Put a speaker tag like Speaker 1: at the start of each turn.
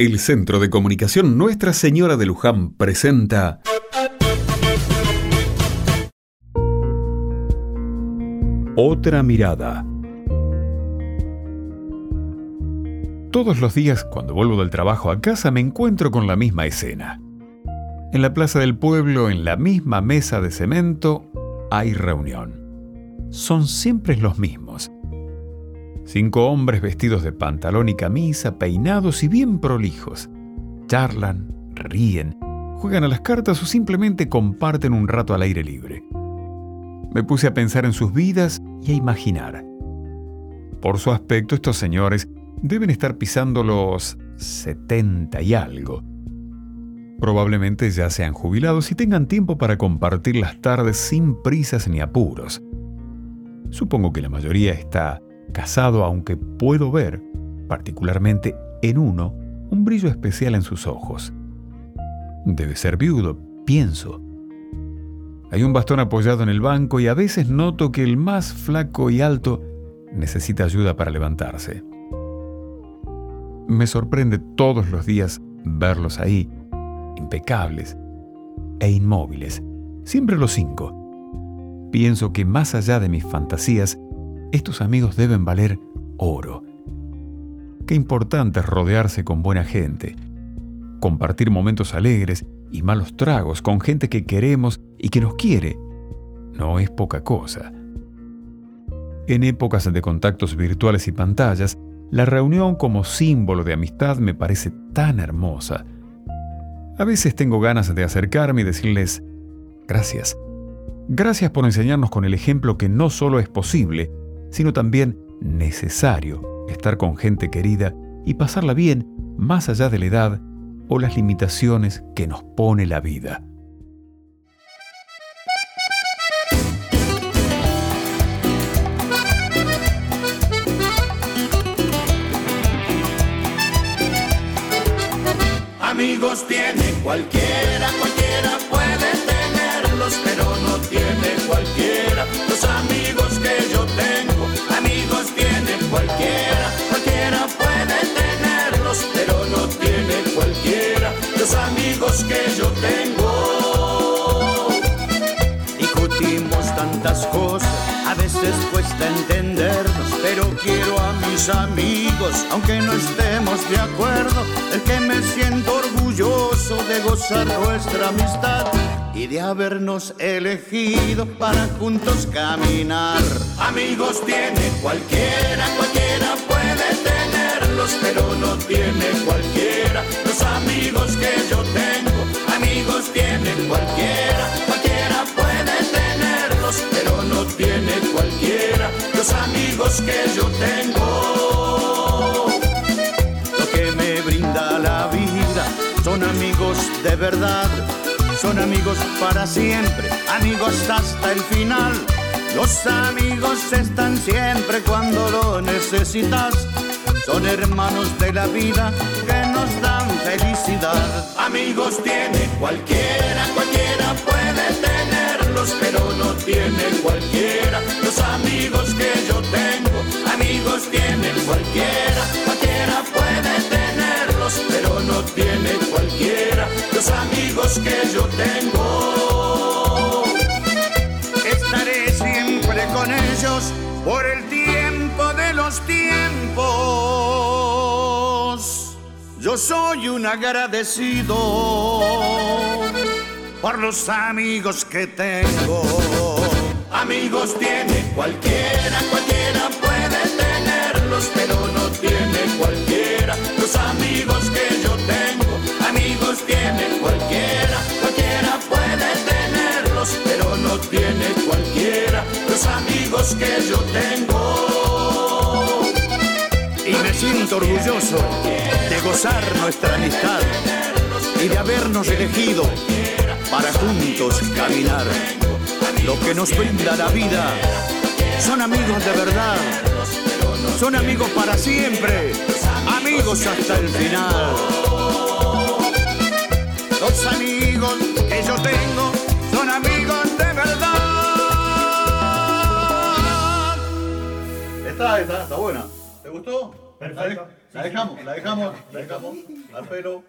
Speaker 1: El Centro de Comunicación Nuestra Señora de Luján presenta Otra mirada. Todos los días cuando vuelvo del trabajo a casa me encuentro con la misma escena. En la plaza del pueblo, en la misma mesa de cemento, hay reunión. Son siempre los mismos. Cinco hombres vestidos de pantalón y camisa, peinados y bien prolijos. Charlan, ríen, juegan a las cartas o simplemente comparten un rato al aire libre. Me puse a pensar en sus vidas y a imaginar. Por su aspecto, estos señores deben estar pisando los 70 y algo. Probablemente ya sean jubilados y tengan tiempo para compartir las tardes sin prisas ni apuros. Supongo que la mayoría está casado, aunque puedo ver, particularmente en uno, un brillo especial en sus ojos. Debe ser viudo, pienso. Hay un bastón apoyado en el banco y a veces noto que el más flaco y alto necesita ayuda para levantarse. Me sorprende todos los días verlos ahí, impecables e inmóviles, siempre los cinco. Pienso que más allá de mis fantasías, estos amigos deben valer oro. Qué importante es rodearse con buena gente, compartir momentos alegres y malos tragos con gente que queremos y que nos quiere. No es poca cosa. En épocas de contactos virtuales y pantallas, la reunión como símbolo de amistad me parece tan hermosa. A veces tengo ganas de acercarme y decirles, gracias. Gracias por enseñarnos con el ejemplo que no solo es posible, sino también necesario estar con gente querida y pasarla bien más allá de la edad o las limitaciones que nos pone la vida.
Speaker 2: Amigos tiene cualquiera, cualquiera que yo tengo.
Speaker 3: Discutimos tantas cosas, a veces cuesta entendernos, pero quiero a mis amigos, aunque no estemos de acuerdo, el que me siento orgulloso de gozar nuestra amistad y de habernos elegido para juntos caminar.
Speaker 2: Amigos tiene cualquiera, cualquiera puede tenerlos, pero no tiene cualquiera los amigos los amigos que yo tengo.
Speaker 3: Lo que me brinda la vida son amigos de verdad son amigos para siempre, amigos hasta el final. Los amigos están siempre cuando lo necesitas. Son hermanos de la vida que nos dan felicidad.
Speaker 2: Amigos tiene cualquiera, cualquiera puede tenerlos, pero no tiene cualquiera. Cualquiera los amigos que yo tengo.
Speaker 3: Estaré siempre con ellos por el tiempo de los tiempos. Yo soy un agradecido por los amigos que tengo.
Speaker 2: Amigos tiene cualquiera, cualquiera puede tenerlos, pero no tiene cualquiera que yo tengo.
Speaker 3: Y me siento orgulloso de gozar nuestra amistad y de habernos elegido para juntos caminar. Lo que nos brinda la vida son amigos de verdad, son amigos para siempre, amigos hasta el final. Los amigos
Speaker 4: Está, está, está buena. ¿Te gustó?
Speaker 3: Perfecto. La dejamos, la dejamos, la dejamos. Al pelo.